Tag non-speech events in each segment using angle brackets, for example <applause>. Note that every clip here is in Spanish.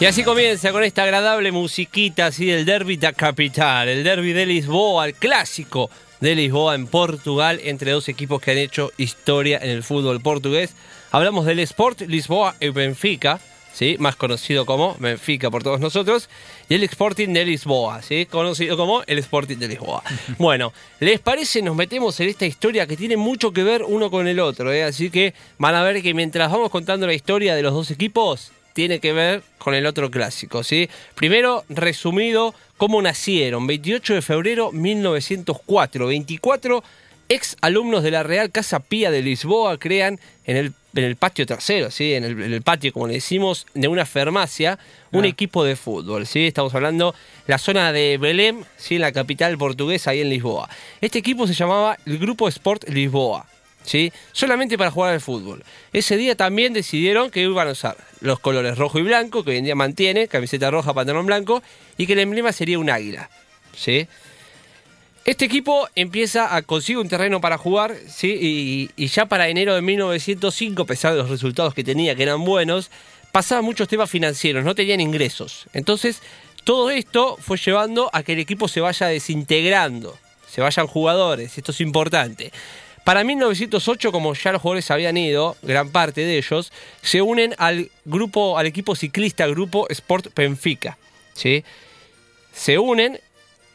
Y así comienza con esta agradable musiquita así del Derby da Capital, el Derby de Lisboa, el clásico de Lisboa en Portugal, entre dos equipos que han hecho historia en el fútbol portugués. Hablamos del Sport Lisboa y Benfica, ¿sí? más conocido como Benfica por todos nosotros, y el Sporting de Lisboa, ¿sí? conocido como el Sporting de Lisboa. <laughs> bueno, ¿les parece? Nos metemos en esta historia que tiene mucho que ver uno con el otro, ¿eh? así que van a ver que mientras vamos contando la historia de los dos equipos, tiene que ver con el otro clásico, ¿sí? Primero, resumido, cómo nacieron. 28 de febrero 1904. 24 ex alumnos de la Real Casa Pía de Lisboa crean en el, en el patio trasero, ¿sí? En el, patio, como le decimos, de una farmacia, un ah. equipo de fútbol, ¿sí? Estamos hablando la zona de Belém, ¿sí? En la capital portuguesa, ahí en Lisboa. Este equipo se llamaba el Grupo Sport Lisboa. ¿Sí? solamente para jugar al fútbol. Ese día también decidieron que iban a usar los colores rojo y blanco, que hoy en día mantiene, camiseta roja, pantalón blanco, y que el emblema sería un águila. ¿sí? Este equipo empieza a conseguir un terreno para jugar, ¿sí? y, ya para enero de 1905, a pesar de los resultados que tenía, que eran buenos, pasaban muchos temas financieros, no tenían ingresos. Entonces, todo esto fue llevando a que el equipo se vaya desintegrando, se vayan jugadores, esto es importante. Para 1908, como ya los jugadores habían ido, gran parte de ellos, se unen al grupo, al equipo ciclista Grupo Sport Benfica. ¿sí? Se unen,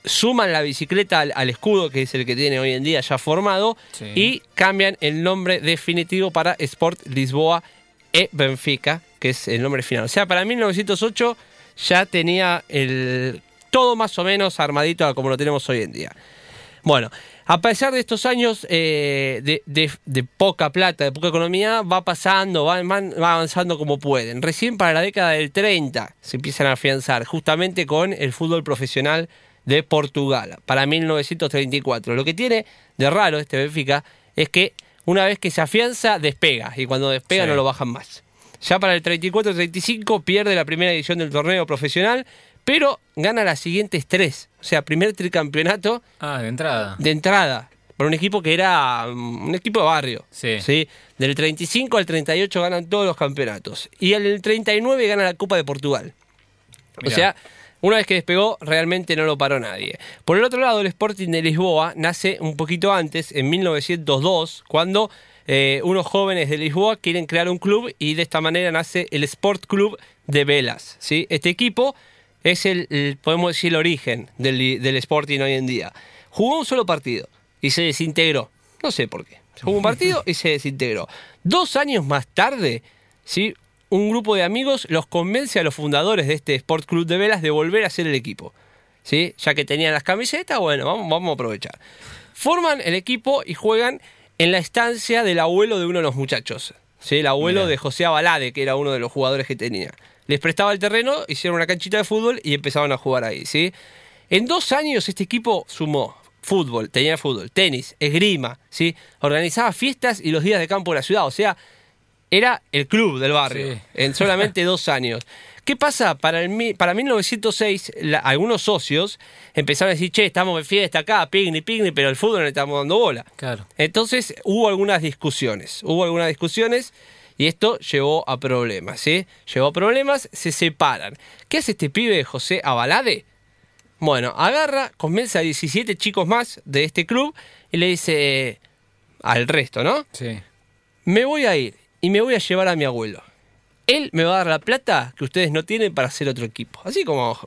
suman la bicicleta al, escudo, que es el que tiene hoy en día ya formado, y cambian el nombre definitivo para Sport Lisboa e Benfica, que es el nombre final. O sea, para 1908 ya tenía el todo más o menos armadito como lo tenemos hoy en día. Bueno, a pesar de estos años eh, de, poca plata, de poca economía, va pasando, va, avanzando como pueden. Recién para la década del 30 se empiezan a afianzar, justamente con el fútbol profesional de Portugal, para 1934. Lo que tiene de raro este Benfica es que una vez que se afianza, despega, y cuando despega no lo bajan más. Ya para el 34-35 pierde la primera edición del torneo profesional pero gana las siguientes tres. O sea, primer tricampeonato. Ah, de entrada. De entrada. Por un equipo que era mm, un equipo de barrio. Sí. ¿sí? Del 35 al 38 ganan todos los campeonatos. Y el 39 gana la Copa de Portugal. O sea, una vez que despegó, realmente no lo paró nadie. Por el otro lado, el Sporting de Lisboa nace un poquito antes, en 1902, cuando eh, unos jóvenes de Lisboa quieren crear un club y de esta manera nace el Sport Club de Velas. ¿sí? Este equipo es el, podemos decir, el origen del, del Sporting hoy en día. Jugó un solo partido y se desintegró. No sé por qué. Jugó un partido y se desintegró. Dos años más tarde, ¿sí? un grupo de amigos los convence a los fundadores de este Sport Club de Velas de volver a ser el equipo. ¿sí? Ya que tenían las camisetas, bueno, vamos, vamos a aprovechar. Forman el equipo y juegan en la estancia del abuelo de uno de los muchachos. ¿sí? El abuelo de José Abalade, que era uno de los jugadores que tenía les prestaba el terreno, hicieron una canchita de fútbol y empezaban a jugar ahí, ¿sí? En dos años este equipo sumó fútbol, tenía fútbol, tenis, esgrima, ¿sí? Organizaba fiestas y los días de campo de la ciudad, o sea, era el club del barrio, en solamente <laughs> dos años. ¿Qué pasa? Para, el, para 1906, algunos socios empezaron a decir, che, estamos de fiesta acá, picnic, picnic, pero el fútbol no le estamos dando bola. Claro. Entonces hubo algunas discusiones, hubo algunas discusiones y esto llevó a problemas, ¿sí? Llevó a problemas, se separan. ¿Qué hace este pibe José Abalade? Bueno, agarra, convence a 17 chicos más de este club y le dice al resto, ¿no? Sí. Me voy a ir y me voy a llevar a mi abuelo. Él me va a dar la plata que ustedes no tienen para hacer otro equipo. Así como,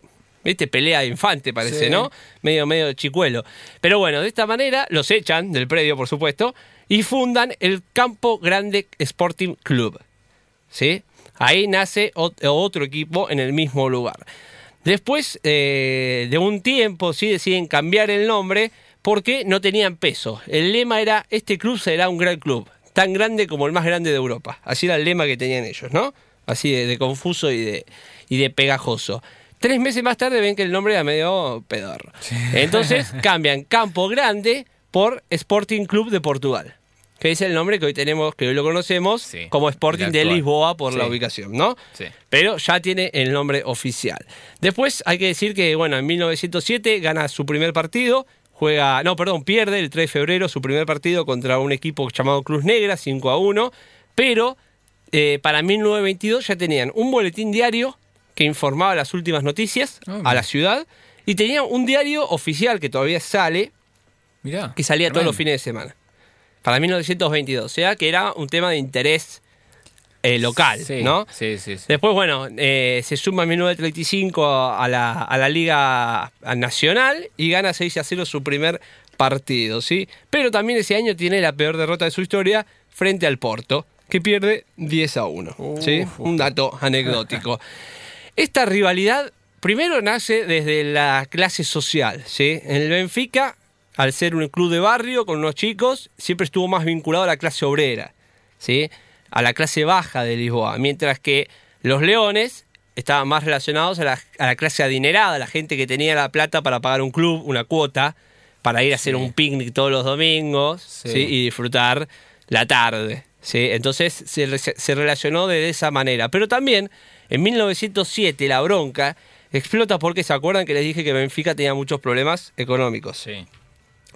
viste, pelea de infante parece, ¿no? Medio, medio chicuelo. Pero bueno, de esta manera los echan del predio, por supuesto, y fundan el Campo Grande Sporting Club. ¿Sí? Ahí nace otro equipo en el mismo lugar. Después eh, de un tiempo, sí deciden cambiar el nombre porque no tenían peso. El lema era, este club será un gran club, tan grande como el más grande de Europa. Así era el lema que tenían ellos, ¿no? Así de, confuso y de, y de pegajoso. Tres meses más tarde ven que el nombre era medio pedorro. Entonces <laughs> cambian Campo Grande por Sporting Club de Portugal que es el nombre que hoy tenemos, que hoy lo conocemos como Sporting de Lisboa por la ubicación, ¿no? Sí. Pero ya tiene el nombre oficial. Después hay que decir que, bueno, en 1907 gana su primer partido, juega, no, perdón, pierde el 3 de febrero su primer partido contra un equipo llamado Cruz Negra, 5 a 1, pero eh, para 1922 ya tenían un boletín diario que informaba las últimas noticias ah, a la ciudad y tenían un diario oficial que todavía sale, Mirá, que salía todos los fines de semana para 1922. O sea que era un tema de interés eh, local, ¿no? Sí, sí, sí. Después, bueno, eh, se suma en 1935 a la, a la Liga Nacional y gana 6 a 0 su primer partido, ¿sí? Pero también ese año tiene la peor derrota de su historia frente al Porto, que pierde 10 a 1, ¿sí? Un dato anecdótico. <laughs> Esta rivalidad primero nace desde la clase social, ¿sí? En el Benfica al ser un club de barrio con unos chicos, siempre estuvo más vinculado a la clase obrera, ¿sí? a la clase baja de Lisboa, mientras que los leones estaban más relacionados a la, clase adinerada, la gente que tenía la plata para pagar un club, una cuota, para ir a hacer un picnic todos los domingos y disfrutar la tarde. ¿Sí? Entonces se, se relacionó de esa manera. Pero también en 1907 la bronca explota porque se acuerdan que les dije que Benfica tenía muchos problemas económicos. Sí.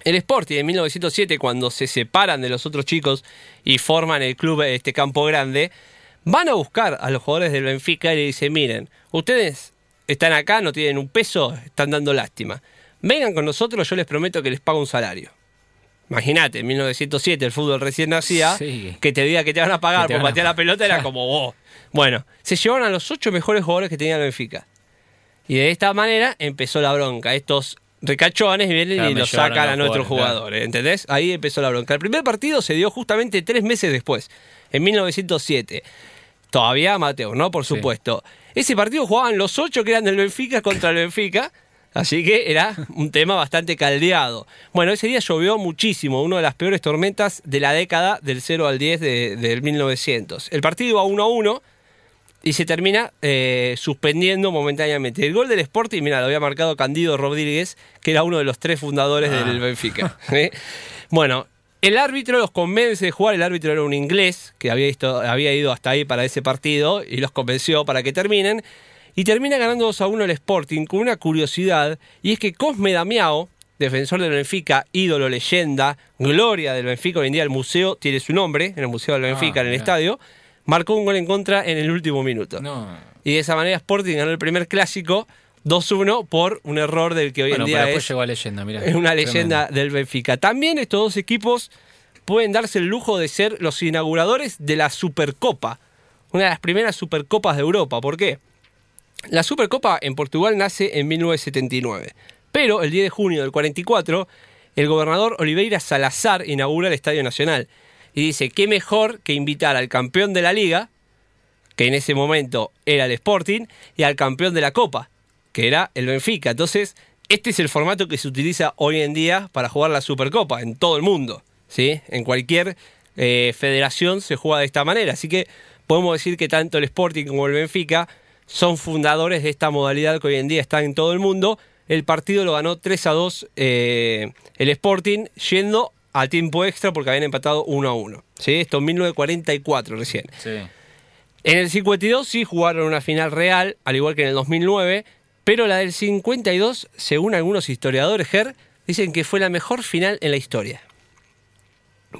El Sporting en 1907, cuando se separan de los otros chicos y forman el club este Campo Grande, van a buscar a los jugadores del Benfica y le dicen, miren, ustedes están acá, no tienen un peso, están dando lástima. Vengan con nosotros, yo les prometo que les pago un salario. Imagínate, en 1907 el fútbol recién nacía, que te diga que te van a pagar por patear la pelota era <laughs> como vos. Bueno, se llevaron a los ocho mejores jugadores que tenía el Benfica. Y de esta manera empezó la bronca. Estos recachones vienen y lo sacan a nuestros jugadores, ¿entendés? Ahí empezó la bronca. El primer partido se dio justamente tres meses después, en 1907. Todavía Mateo, ¿no? Por supuesto. Ese partido jugaban los ocho que eran del Benfica contra el Benfica. Así que era un tema bastante caldeado. Bueno, ese día llovió muchísimo, una de las peores tormentas de la década del 0 al 10 de, del 1900. El partido iba 1 a 1 y se termina eh, suspendiendo momentáneamente. El gol del Sporting, mira, lo había marcado Candido Rodríguez, que era uno de los tres fundadores del ah. Benfica. ¿eh? Bueno, el árbitro los convence de jugar, el árbitro era un inglés que había, había ido hasta ahí para ese partido y los convenció para que terminen. Y termina ganando 2 a 1 el Sporting con una curiosidad, y es que Cosme Damiao, defensor del Benfica, ídolo, leyenda, gloria del Benfica, hoy en día el museo tiene su nombre, en el Museo del Benfica, ah, en el estadio, marcó un gol en contra en el último minuto. Y de esa manera Sporting ganó el primer clásico 2-1 por un error del que hoy en día es, leyenda, es <laughs> una leyenda del Benfica. También estos dos equipos pueden darse el lujo de ser los inauguradores de la Supercopa, una de las primeras Supercopas de Europa. ¿Por qué? La Supercopa en Portugal nace en 1979, pero el 10 de junio del 44 el gobernador Oliveira Salazar inaugura el Estadio Nacional y dice, ¿qué mejor que invitar al campeón de la liga, que en ese momento era el Sporting, y al campeón de la Copa, que era el Benfica? Entonces, este es el formato que se utiliza hoy en día para jugar la Supercopa en todo el mundo. ¿sí? En cualquier eh, federación se juega de esta manera. Así que podemos decir que tanto el Sporting como el Benfica son fundadores de esta modalidad que hoy en día está en todo el mundo. El partido lo ganó 3 a 2 eh, el Sporting, yendo a tiempo extra porque habían empatado 1 a 1. ¿sí? Esto en 1944 recién. En el 52 sí jugaron una final real, al igual que en el 2009, pero la del 52, según algunos historiadores, Ger, dicen que fue la mejor final en la historia.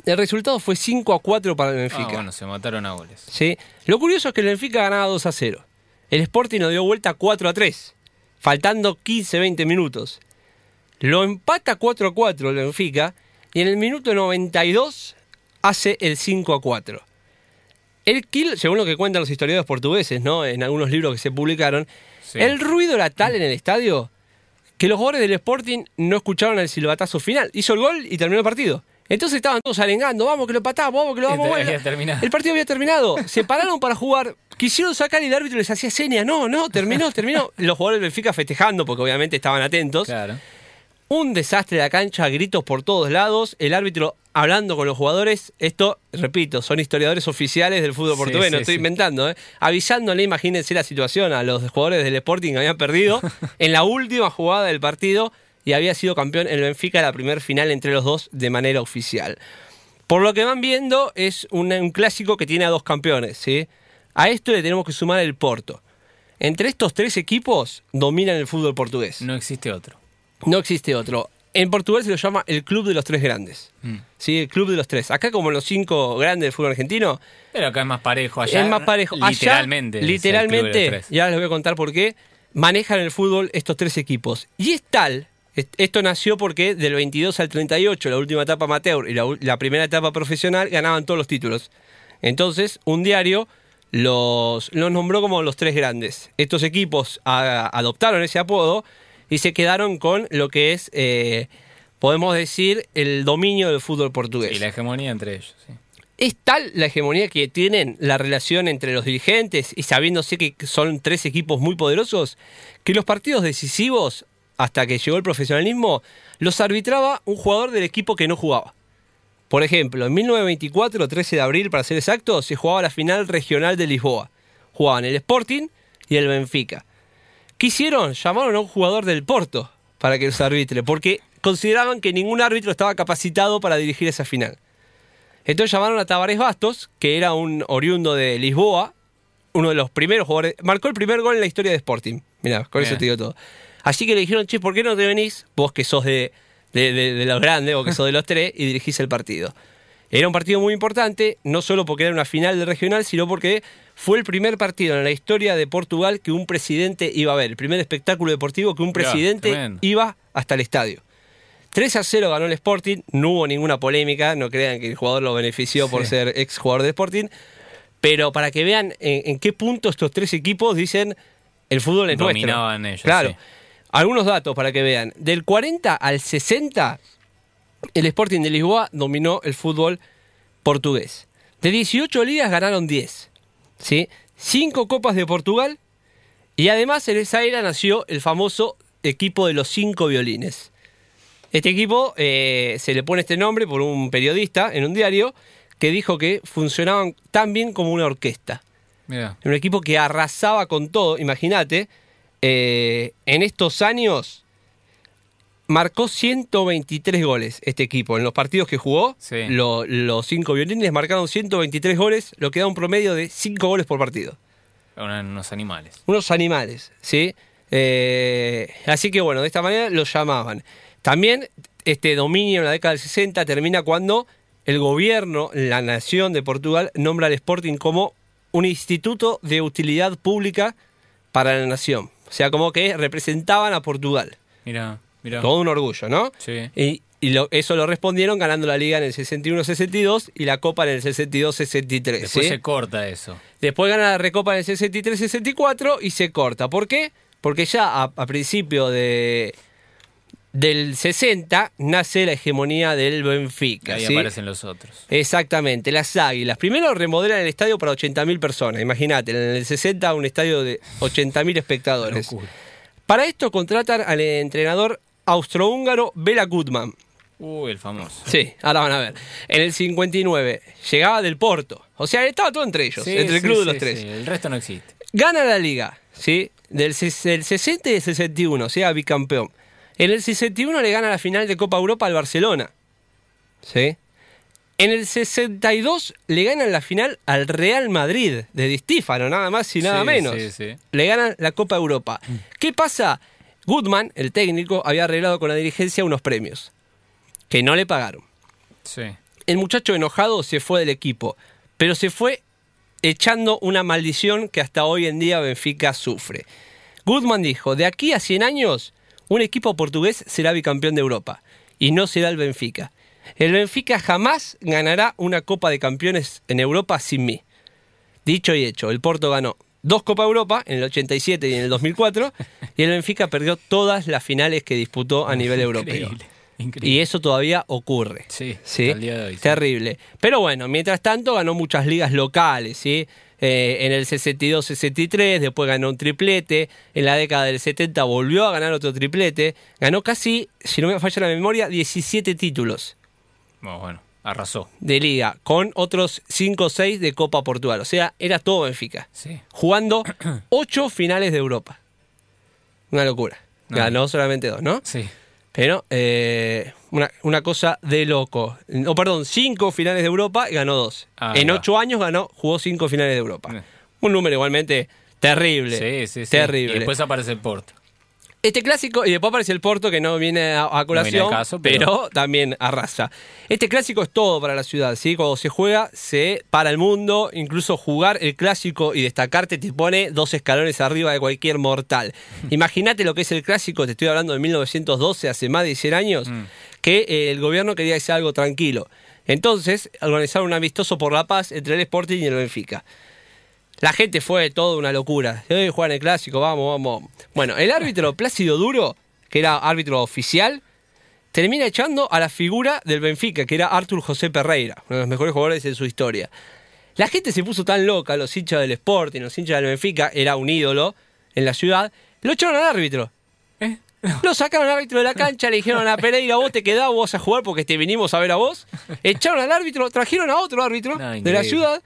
El resultado fue 5 a 4 para el Benfica. Ah, bueno, se mataron a goles. ¿Sí? Lo curioso es que el Benfica ganaba 2 a 0. El Sporting nos dio vuelta 4 a 3, faltando 15-20 minutos. Lo empata 4 a 4 el Benfica y en el minuto 92 hace el 5 a 4. El kill, según lo que cuentan los historiadores portugueses, ¿no? En algunos libros que se publicaron, el ruido era tal en el estadio que los jugadores del Sporting no escucharon el silbatazo final. Hizo el gol y terminó el partido. Entonces estaban todos arengando, vamos que lo patamos, vamos que lo vamos. Bueno. El partido había terminado. Se pararon para jugar. Quisieron sacar y el árbitro les hacía señas. No, no, terminó, terminó. <laughs> Los jugadores del Benfica festejando porque obviamente estaban atentos. Claro. Un desastre de la cancha, gritos por todos lados. El árbitro hablando con los jugadores. Esto, repito, son historiadores oficiales del fútbol Sí, portugués, no estoy sí. inventando. ¿eh? Avisándole, imagínense la situación a los jugadores del Sporting que habían perdido <laughs> en la última jugada del partido y había sido campeón el Benfica la primer final entre los dos de manera oficial. Por lo que van viendo, es un, un clásico que tiene a dos campeones. ¿sí? A esto le tenemos que sumar el Porto. Entre estos tres equipos dominan el fútbol portugués. No existe otro. No existe otro. En Portugal se lo llama el Club de los Tres Grandes. Mm. Sí, el Club de los Tres. Acá, como los cinco grandes del fútbol argentino, Pero acá es más parejo. Allá es más parejo. Literalmente. literalmente, tres. ya les voy a contar por qué, manejan el fútbol estos tres equipos. Y es tal, esto nació porque del 22 al 38, la última etapa amateur y la, primera etapa profesional, ganaban todos los títulos. Entonces, un diario los, los nombró como los tres grandes. Estos equipos a- adoptaron ese apodo y se quedaron con lo que es, eh, podemos decir, el dominio del fútbol portugués. Y la hegemonía entre ellos. sí. Es tal la hegemonía que tienen la relación entre los dirigentes y sabiéndose que son tres equipos muy poderosos, que los partidos decisivos, hasta que llegó el profesionalismo, los arbitraba un jugador del equipo que no jugaba. Por ejemplo, en 1924, 13 de abril para ser exacto, se jugaba la final regional de Lisboa. Jugaban el Sporting y el Benfica. ¿Qué hicieron? Llamaron a un jugador del Porto para que los arbitre, porque consideraban que ningún árbitro estaba capacitado para dirigir esa final. Entonces llamaron a Tavares Bastos, que era un oriundo de Lisboa, uno de los primeros jugadores, marcó el primer gol en la historia de Sporting. Mirá, con eso te digo todo. Así que le dijeron, che, ¿por qué no te venís? Vos que sos de, de, de- de los grandes, vos que <laughs> sos de los tres, y dirigís el partido. Era un partido muy importante, no solo porque era una final del regional, sino porque fue el primer partido en la historia de Portugal que un presidente iba a ver, el primer espectáculo deportivo que un presidente iba hasta el estadio. 3 a 0 ganó el Sporting, no hubo ninguna polémica, no crean que el jugador lo benefició por Sí. ser ex jugador de Sporting, pero para que vean en, en qué punto estos tres equipos dicen el fútbol es Dominaban nuestro. ellos, Claro. sí. Algunos datos para que vean. Del 40 al 60, el Sporting de Lisboa dominó el fútbol portugués. De 18 ligas ganaron 10. ¿sí? 5 copas de Portugal. Y además en esa era nació el famoso equipo de los cinco violines. Este equipo eh, se le pone este nombre por un periodista en un diario que dijo que funcionaban tan bien como una orquesta. Un equipo que arrasaba con todo, imagínate, eh, en estos años marcó 123 goles este equipo. En los partidos que jugó, Sí. lo- los cinco violines marcaron 123 goles, lo que da un promedio de 5 goles por partido. Unos animales. Unos animales, ¿sí? Eh, así que bueno, de esta manera los llamaban. También este dominio en la década del 60 termina cuando el gobierno, la nación de Portugal, nombra al Sporting como un instituto de utilidad pública para la nación. O sea, como que representaban a Portugal. Mira, mira. Todo un orgullo, ¿no? Sí. Y, y lo- eso lo respondieron ganando la liga en el 61-62 y la copa en el 62-63. Después ¿sí? se corta eso. Después gana la Recopa en el 63-64 y se corta. ¿Por qué? Porque ya a, a principio de, del 60 nace la hegemonía del Benfica. Ahí ¿sí? aparecen los otros. Exactamente, las águilas. Primero remodelan el estadio para 80.000 personas. Imagínate, en el 60 un estadio de 80.000 espectadores. Para esto contratan al entrenador austrohúngaro Bela Gutmann. Uy, el famoso. Sí, ahora van a ver. En el 59 llegaba del Porto. O sea, estaba todo entre ellos, Sí, entre el sí, club de sí, los tres. sí, El resto no existe. Gana la liga, ¿sí? Del, ses- del 60 y del 61, o sea, bicampeón. En el 61 le gana la final de Copa Europa al Barcelona. ¿Sí? En el 62 le ganan la final al Real Madrid de Di Stífano, nada más y nada Sí, menos. sí, sí. Le ganan la Copa Europa. ¿Qué pasa? Goodman, el técnico, había arreglado con la dirigencia unos premios que no le pagaron. Sí. El muchacho enojado se fue del equipo, pero se fue echando una maldición que hasta hoy en día Benfica sufre. Goodman dijo, de aquí a 100 años, un equipo portugués será bicampeón de Europa, y no será el Benfica. El Benfica jamás ganará una Copa de Campeones en Europa sin mí. Dicho y hecho, el Porto ganó dos Copa Europa en el 87 y en el 2004, <laughs> y el Benfica perdió todas las finales que disputó a nivel europeo. Increíble. Y eso todavía ocurre. Sí, ¿sí? día de hoy, sí. Terrible. Pero bueno, mientras tanto ganó muchas ligas locales, ¿sí? Eh, en el 62-63, después ganó un triplete, en la década del 70 volvió a ganar otro triplete, ganó casi, si no me falla la memoria, 17 títulos Bueno, bueno, arrasó. de liga, con otros 5 o 6 de Copa Portugal. O sea, era todo Benfica. Sí. Jugando <clears throat> 8 finales de Europa. Una locura. No. Ganó solamente dos, ¿no? Sí. Pero eh, una, una cosa de loco. No, perdón, cinco finales de Europa y ganó dos. Ahí en va. ocho años ganó, jugó cinco finales de Europa. Eh. Un número igualmente terrible. Sí, sí, sí. Terrible. Y después aparece el Porto. Este clásico, y después aparece el Porto que no viene a, a colación, al caso, pero... pero- también arrasa. Este clásico es todo para la ciudad, ¿sí? Cuando se juega, se para el mundo, incluso jugar el clásico y destacarte te pone dos escalones arriba de cualquier mortal. <laughs> Imagínate lo que es el clásico, te estoy hablando de 1912, hace más de 100 años, Mm. que eh, el gobierno quería que sea algo tranquilo. Entonces, organizaron un amistoso por la paz entre el Sporting y el Benfica. La gente fue toda una locura. Eh, juegan el clásico, vamos, vamos. Bueno, el árbitro Plácido Duro, que era árbitro oficial, termina echando a la figura del Benfica, que era Artur José Perreira, uno de los mejores jugadores en su historia. La gente se puso tan loca, los hinchas del Sporting, los hinchas del Benfica, era un ídolo en la ciudad, lo echaron al árbitro. ¿Eh? Lo sacaron al árbitro de la cancha, le dijeron a Pereira, vos te quedás, vos a jugar porque te vinimos a ver a vos. <laughs> Echaron al árbitro, trajeron a otro árbitro No, de la ciudad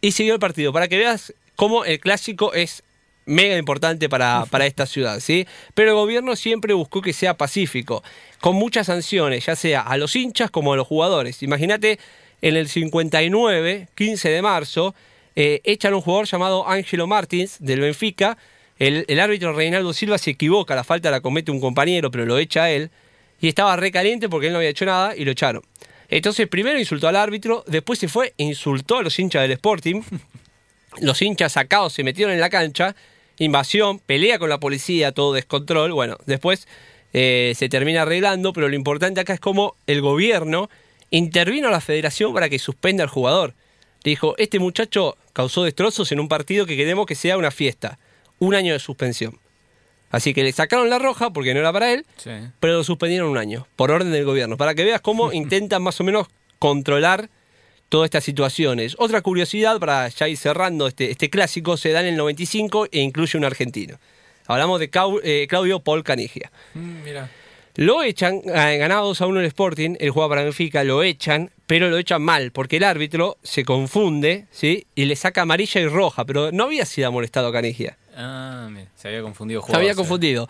y siguió el partido. Para que veas cómo el clásico es mega importante para, para esta ciudad, ¿sí? Pero el gobierno siempre buscó que sea pacífico, con muchas sanciones, ya sea a los hinchas como a los jugadores. Imagínate, en el 59, 15 de marzo, eh, echan a un jugador llamado Ángelo Martins del Benfica. El, el árbitro Reinaldo Silva se equivoca, la falta la comete un compañero, pero lo echa a él. Y estaba recaliente porque él no había hecho nada y lo echaron. Entonces primero insultó al árbitro, después se fue e insultó a los hinchas del Sporting. <laughs> Los hinchas sacados se metieron en la cancha, invasión, pelea con la policía, todo descontrol. Bueno, después eh, se termina arreglando, pero lo importante acá es cómo el gobierno intervino a la federación para que suspenda al jugador. Dijo, este muchacho causó destrozos en un partido que queremos que sea una fiesta. Un año de suspensión. Así que le sacaron la roja porque no era para él, Sí. pero lo suspendieron un año, por orden del gobierno, para que veas cómo <laughs> intentan más o menos controlar todas estas situaciones. Otra curiosidad, para ya ir cerrando este, este clásico, se da en el 95 e incluye un argentino. Hablamos de Cau- eh, Claudio Paul Canigia. Mm, mira. Lo echan, eh, ganado 2 a 1 el Sporting, el juega para Benfica, lo echan, pero lo echan mal, porque el árbitro se confunde, ¿sí? Y le saca amarilla y roja, pero no había sido molestado a Canigia. Ah, mira. Se había confundido Se había sí. confundido.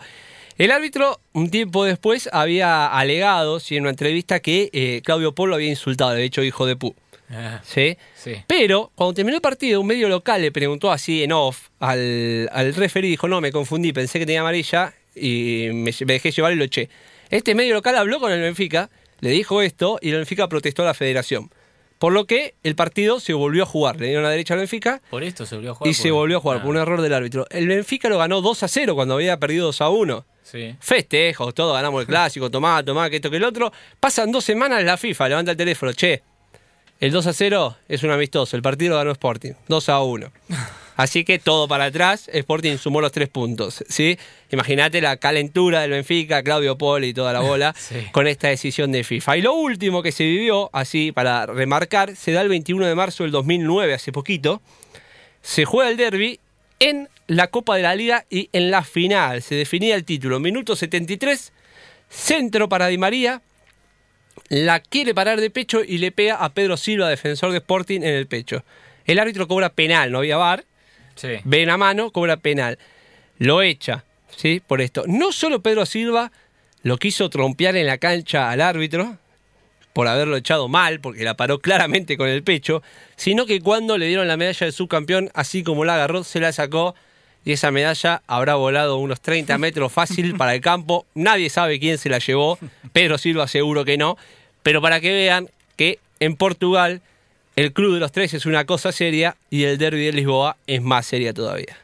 El árbitro, un tiempo después, había alegado, sí, en una entrevista, que eh, Claudio Polo había insultado, había dicho hijo de pu. Ah, ¿sí? sí. Pero cuando terminó el partido, un medio local le preguntó así en off al, al referee dijo, no, me confundí, pensé que tenía amarilla y me, me dejé llevar y lo eché. Este medio local habló con el Benfica, le dijo esto y el Benfica protestó a la federación. Por lo que el partido se volvió a jugar. Le dieron la derecha al Benfica Por esto se volvió a jugar. y se volvió a jugar Ah, por un error del árbitro. El Benfica lo ganó 2 a 0 cuando había perdido 2 a 1. Sí. Festejos, todo, ganamos el clásico, tomá, tomá, que esto, que el otro. Pasan dos semanas la FIFA, levanta el teléfono, che, el 2 a 0 es un amistoso, el partido lo ganó Sporting, 2 a 1. Así que todo para atrás, Sporting sumó los tres puntos, ¿sí? Imagínate la calentura del Benfica, Claudio Poli y toda la bola <laughs> Sí. con esta decisión de FIFA. Y lo último que se vivió, así para remarcar, se da el 21 de marzo del 2009, hace poquito, se juega el derby en la Copa de la Liga y en la final. Se definía el título. Minuto 73, centro para Di María. La quiere parar de pecho y le pega a Pedro Silva, defensor de Sporting, en el pecho. El árbitro cobra penal, no había bar. Sí. Ven a mano, cobra penal. Lo echa, ¿sí? Por esto. No solo Pedro Silva lo quiso trompear en la cancha al árbitro, por haberlo echado mal, porque la paró claramente con el pecho, sino que cuando le dieron la medalla de subcampeón, así como la agarró, se la sacó y esa medalla habrá volado unos 30 metros fácil <laughs> para el campo. Nadie sabe quién se la llevó, Pedro Silva seguro que no, pero para que vean que en Portugal el Club de los Tres es una cosa seria y el Derby de Lisboa es más seria todavía.